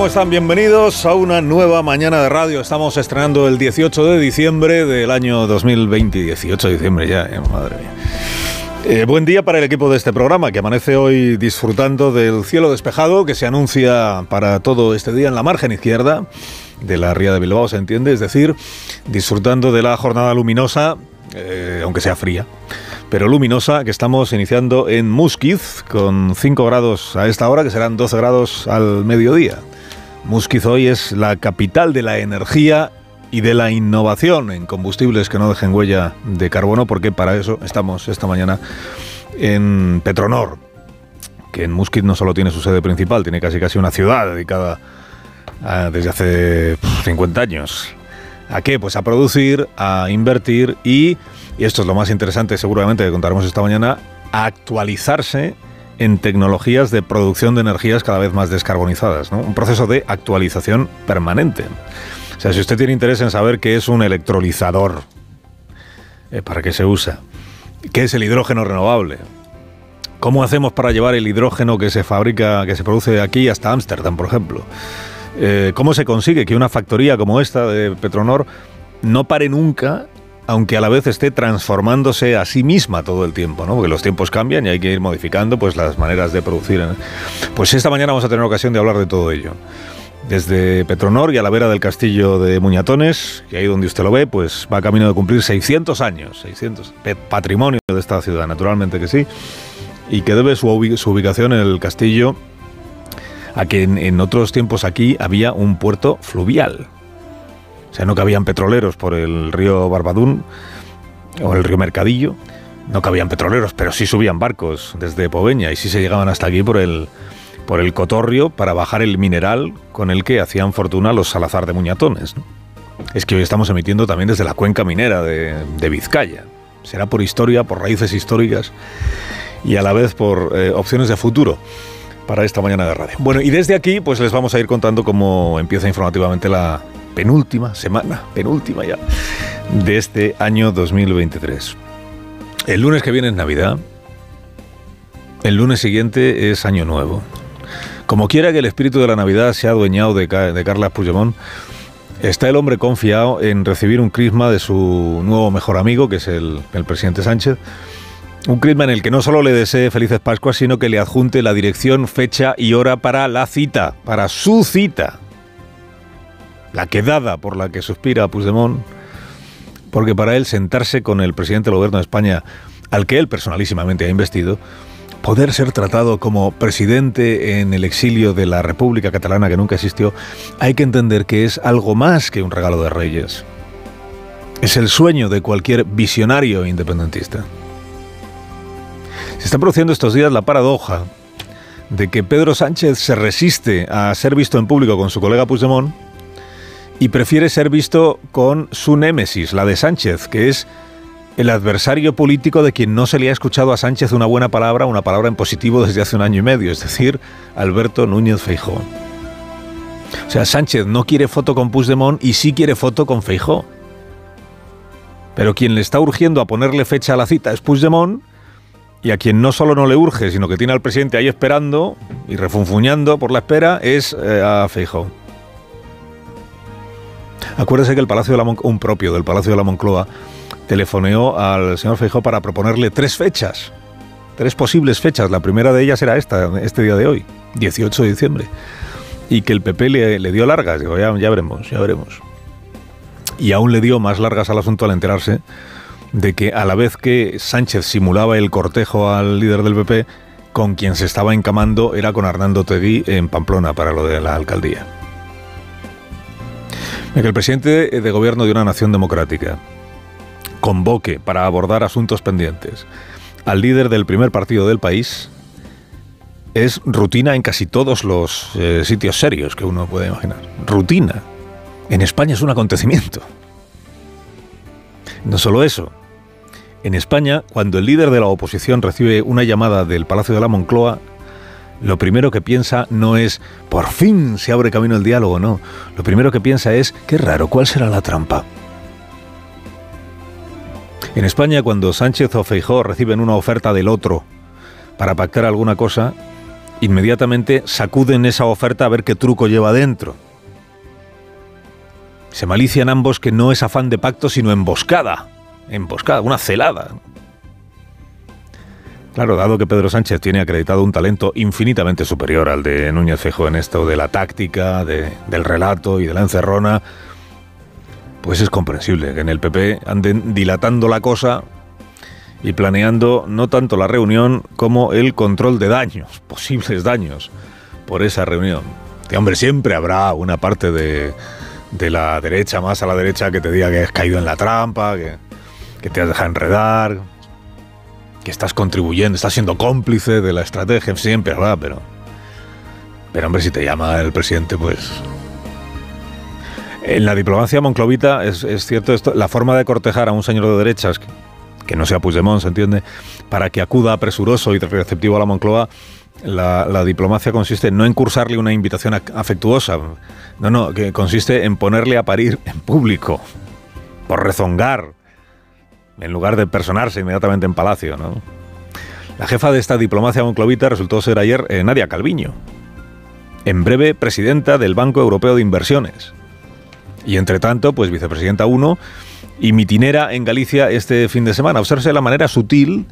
¿Cómo están? Bienvenidos a una nueva mañana de radio. Estamos estrenando el 18 de diciembre del año 2020. 18 de diciembre ya, eh, madre mía. Eh, buen día para el equipo de este programa que amanece hoy disfrutando del cielo despejado que se anuncia para todo este día en la margen izquierda de la ría de Bilbao, se entiende, es decir, disfrutando de la jornada luminosa, eh, aunque sea fría pero luminosa que estamos iniciando en Musquiz con 5 grados a esta hora, que serán 12 grados al mediodía. Musquiz hoy es la capital de la energía y de la innovación en combustibles que no dejen huella de carbono, porque para eso estamos esta mañana en Petronor, que en Musquiz no solo tiene su sede principal, tiene casi casi una ciudad dedicada desde hace 50 años. ¿A qué? Pues a producir, a invertir y y esto es lo más interesante seguramente que contaremos esta mañana, actualizarse en tecnologías de producción de energías cada vez más descarbonizadas, un proceso de actualización permanente. O sea, si usted tiene interés en saber qué es un electrolizador, eh, para qué se usa, qué es el hidrógeno renovable, cómo hacemos para llevar el hidrógeno que se fabrica, que se produce aquí hasta Ámsterdam, por ejemplo, eh, cómo se consigue que una factoría como esta de Petronor no pare nunca aunque a la vez esté transformándose a sí misma todo el tiempo, ¿no? Porque los tiempos cambian y hay que ir modificando pues las maneras de producir. Pues esta mañana vamos a tener ocasión de hablar de todo ello. Desde Petronor y a la vera del castillo de Muñatones, y ahí donde usted lo ve, pues va camino de cumplir 600 años, 600, patrimonio de esta ciudad, naturalmente que sí, y que debe su, ubicación en el castillo a que en otros tiempos aquí había un puerto fluvial, o sea, no cabían petroleros por el río Barbadún o el río Mercadillo. No cabían petroleros, pero sí subían barcos desde Poveña y sí se llegaban hasta aquí por el, por el Cotorrio para bajar el mineral con el que hacían fortuna los Salazar de Muñatones. Es que hoy estamos emitiendo también desde la cuenca minera de, Vizcaya. Será por historia, por raíces históricas y a la vez por eh, opciones de futuro para esta mañana de radio. Bueno, y desde aquí pues les vamos a ir contando cómo empieza informativamente la, penúltima semana, penúltima ya, de este año 2023. El lunes que viene es Navidad, el lunes siguiente es Año Nuevo. Como quiera que el espíritu de la Navidad se ha adueñado de, de Carla Puigdemont, está el hombre confiado en recibir un crisma de su nuevo mejor amigo, que es el, el presidente Sánchez. Un crisma en el que no solo le desee felices Pascuas, sino que le adjunte la dirección, fecha y hora para la cita, para su cita la quedada por la que suspira Puigdemont, porque para él sentarse con el presidente del gobierno de España, al que él personalísimamente ha investido, poder ser tratado como presidente en el exilio de la República Catalana que nunca existió, hay que entender que es algo más que un regalo de reyes. Es el sueño de cualquier visionario independentista. Se está produciendo estos días la paradoja de que Pedro Sánchez se resiste a ser visto en público con su colega Puigdemont, y prefiere ser visto con su némesis, la de Sánchez, que es el adversario político de quien no se le ha escuchado a Sánchez una buena palabra, una palabra en positivo desde hace un año y medio, es decir, Alberto Núñez Feijó. O sea, Sánchez no quiere foto con Puigdemont y sí quiere foto con Feijó. Pero quien le está urgiendo a ponerle fecha a la cita es Puigdemont y a quien no solo no le urge, sino que tiene al presidente ahí esperando y refunfuñando por la espera es eh, a Feijó. Acuérdese que el Palacio de la un propio del Palacio de la Moncloa telefoneó al señor Feijóo para proponerle tres fechas, tres posibles fechas. La primera de ellas era esta, este día de hoy, 18 de diciembre. Y que el PP le, dio largas. Digo, ya, ya veremos, ya veremos. Y aún le dio más largas al asunto al enterarse de que a la vez que Sánchez simulaba el cortejo al líder del PP, con quien se estaba encamando era con Hernando Tegui en Pamplona para lo de la alcaldía que el presidente de gobierno de una nación democrática convoque para abordar asuntos pendientes al líder del primer partido del país es rutina en casi todos los eh, sitios serios que uno puede imaginar. Rutina. En España es un acontecimiento. No solo eso. En España, cuando el líder de la oposición recibe una llamada del Palacio de la Moncloa, lo primero que piensa no es, por fin se abre camino el diálogo, no. Lo primero que piensa es, qué raro, ¿cuál será la trampa? En España, cuando Sánchez o Feijó reciben una oferta del otro para pactar alguna cosa, inmediatamente sacuden esa oferta a ver qué truco lleva dentro. Se malician ambos que no es afán de pacto, sino emboscada. Emboscada, una celada. Claro, dado que Pedro Sánchez tiene acreditado un talento infinitamente superior al de Núñez Fejo en esto de la táctica, del relato y de la encerrona, pues es comprensible que en el PP anden dilatando la cosa y planeando no tanto la reunión como el control de daños, posibles daños, por esa reunión. Que hombre, siempre habrá una parte de, de la derecha, más a la derecha, que te diga que has caído en la trampa, que, que te has dejado enredar, que estás contribuyendo, estás siendo cómplice de la estrategia, siempre habrá, pero... Pero hombre, si te llama el presidente, pues en la diplomacia monclovita es, cierto esto, la forma de cortejar a un señor de derechas que no sea Puigdemont, se entiende, para que acuda presuroso y receptivo a la Moncloa, la, diplomacia consiste no en cursarle una invitación afectuosa, no, no, que consiste en ponerle a parir en público, por rezongar, en lugar de personarse inmediatamente en palacio, ¿no? La jefa de esta diplomacia monclovita resultó ser ayer eh, Nadia Calviño, en breve presidenta del Banco Europeo de Inversiones. Y entre tanto, pues vicepresidenta 1 y mitinera en Galicia este fin de semana. Observe la manera sutil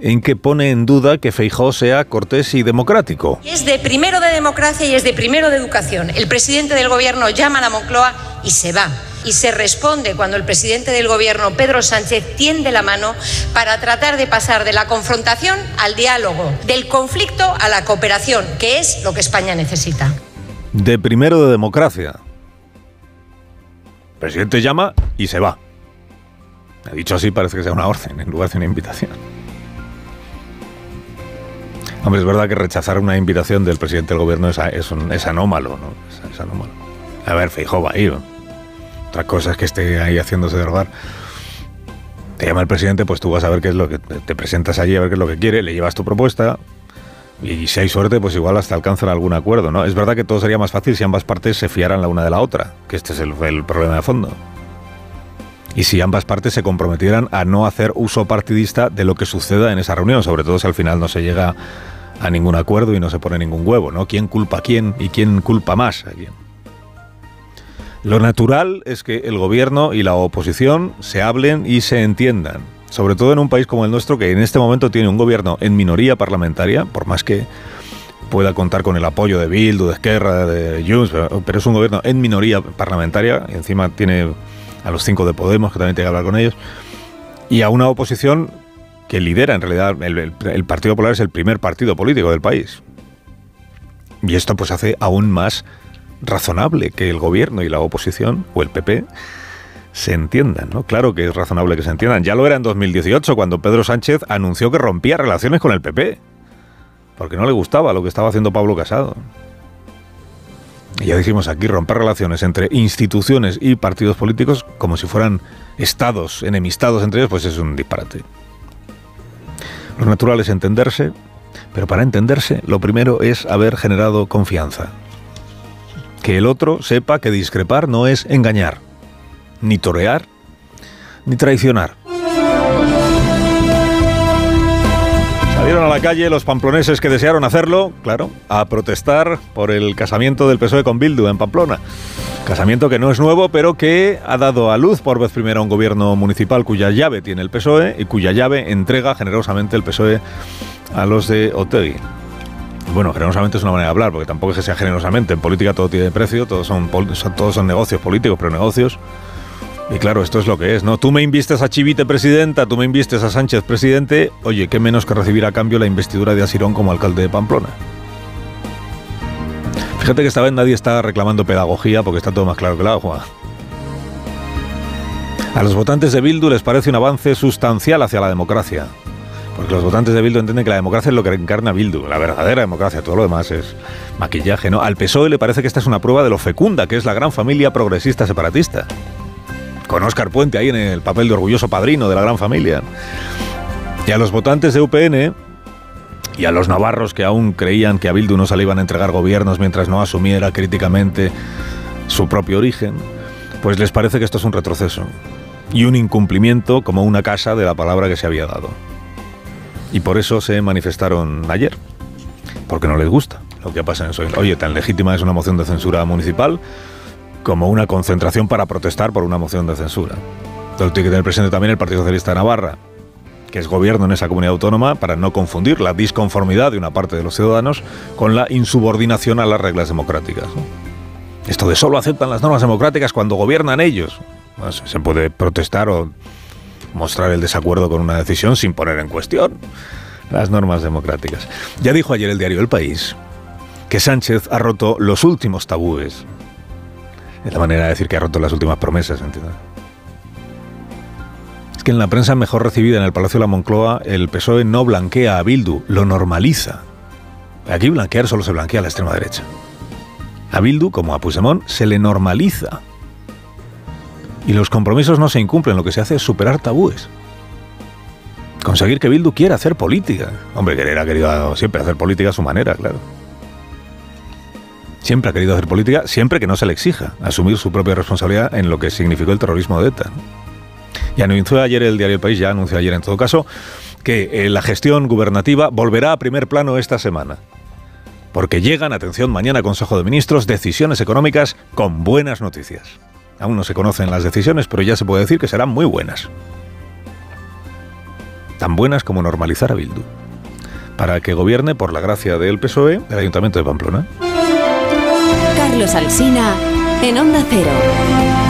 en que pone en duda que Feijó sea cortés y democrático. Es de primero de democracia y es de primero de educación. El presidente del gobierno llama a la Moncloa y se va. Y se responde cuando el presidente del gobierno, Pedro Sánchez, tiende la mano para tratar de pasar de la confrontación al diálogo, del conflicto a la cooperación, que es lo que España necesita. De primero de democracia. El presidente llama y se va. Ha dicho así, parece que sea una orden en lugar de una invitación. Hombre, es verdad que rechazar una invitación del presidente del gobierno es, anómalo, ¿no? Es, anómalo. A ver, Feijóo va a ir. Otra cosa es que esté ahí haciéndose derrogar. Te llama el presidente, pues tú vas a ver qué es lo que te presentas allí, a ver qué es lo que quiere, le llevas tu propuesta, y si hay suerte, pues igual hasta alcanzan algún acuerdo, ¿no? Es verdad que todo sería más fácil si ambas partes se fiaran la una de la otra, que este es el, el problema de fondo y si ambas partes se comprometieran a no hacer uso partidista de lo que suceda en esa reunión, sobre todo si al final no se llega a ningún acuerdo y no se pone ningún huevo, ¿no? ¿Quién culpa a quién y quién culpa más a quién? Lo natural es que el gobierno y la oposición se hablen y se entiendan, sobre todo en un país como el nuestro que en este momento tiene un gobierno en minoría parlamentaria, por más que pueda contar con el apoyo de Bildu, de Esquerra, de Junts, pero es un gobierno en minoría parlamentaria y encima tiene a los cinco de Podemos, que también tiene que hablar con ellos, y a una oposición que lidera, en realidad, el, Partido Popular es el primer partido político del país. Y esto pues hace aún más razonable que el gobierno y la oposición, o el PP, se entiendan, ¿no? Claro que es razonable que se entiendan. Ya lo era en 2018, cuando Pedro Sánchez anunció que rompía relaciones con el PP, porque no le gustaba lo que estaba haciendo Pablo Casado ya dijimos aquí, romper relaciones entre instituciones y partidos políticos como si fueran estados enemistados entre ellos, pues es un disparate. Lo natural es entenderse, pero para entenderse lo primero es haber generado confianza. Que el otro sepa que discrepar no es engañar, ni torear, ni traicionar. Salieron a la calle los pamploneses que desearon hacerlo, claro, a protestar por el casamiento del PSOE con Bildu en Pamplona. Casamiento que no es nuevo, pero que ha dado a luz por vez primera un gobierno municipal cuya llave tiene el PSOE y cuya llave entrega generosamente el PSOE a los de Otegi. Bueno, generosamente es una manera de hablar, porque tampoco es que sea generosamente. En política todo tiene precio, todos son, todos son negocios políticos, pero negocios. Y claro, esto es lo que es, ¿no? Tú me invistes a Chivite presidenta, tú me invistes a Sánchez presidente, oye, qué menos que recibir a cambio la investidura de Asirón como alcalde de Pamplona. Fíjate que esta vez nadie está reclamando pedagogía porque está todo más claro que el agua. A los votantes de Bildu les parece un avance sustancial hacia la democracia. Porque los votantes de Bildu entienden que la democracia es lo que encarna Bildu, la verdadera democracia, todo lo demás es maquillaje, ¿no? Al PSOE le parece que esta es una prueba de lo fecunda que es la gran familia progresista separatista con Oscar Puente ahí en el papel de orgulloso padrino de la gran familia. Y a los votantes de UPN y a los navarros que aún creían que a Bildu no se le iban a entregar gobiernos mientras no asumiera críticamente su propio origen, pues les parece que esto es un retroceso y un incumplimiento como una casa de la palabra que se había dado. Y por eso se manifestaron ayer. porque no les gusta lo que pasa en eso. Oye, tan legítima es una moción de censura municipal como una concentración para protestar por una moción de censura. Entonces tiene que tener presente también el Partido Socialista de Navarra, que es gobierno en esa comunidad autónoma, para no confundir la disconformidad de una parte de los ciudadanos con la insubordinación a las reglas democráticas. Esto de solo aceptan las normas democráticas cuando gobiernan ellos. se puede protestar o mostrar el desacuerdo con una decisión sin poner en cuestión las normas democráticas. Ya dijo ayer el diario El País que Sánchez ha roto los últimos tabúes. Es la manera de decir que ha roto las últimas promesas, ¿entiendes? Es que en la prensa mejor recibida en el Palacio de la Moncloa, el PSOE no blanquea a Bildu, lo normaliza. Aquí blanquear solo se blanquea a la extrema derecha. A Bildu, como a Puigdemont, se le normaliza. Y los compromisos no se incumplen, lo que se hace es superar tabúes. Conseguir que Bildu quiera hacer política. Hombre, querer ha querido siempre hacer política a su manera, claro. Siempre ha querido hacer política, siempre que no se le exija asumir su propia responsabilidad en lo que significó el terrorismo de ETA. Y anunció ayer el diario País, ya anunció ayer en todo caso, que eh, la gestión gubernativa volverá a primer plano esta semana. Porque llegan, atención, mañana Consejo de Ministros, decisiones económicas con buenas noticias. Aún no se conocen las decisiones, pero ya se puede decir que serán muy buenas. Tan buenas como normalizar a Bildu. Para que gobierne, por la gracia del PSOE, el Ayuntamiento de Pamplona. Carlos Alsina en Onda Cero.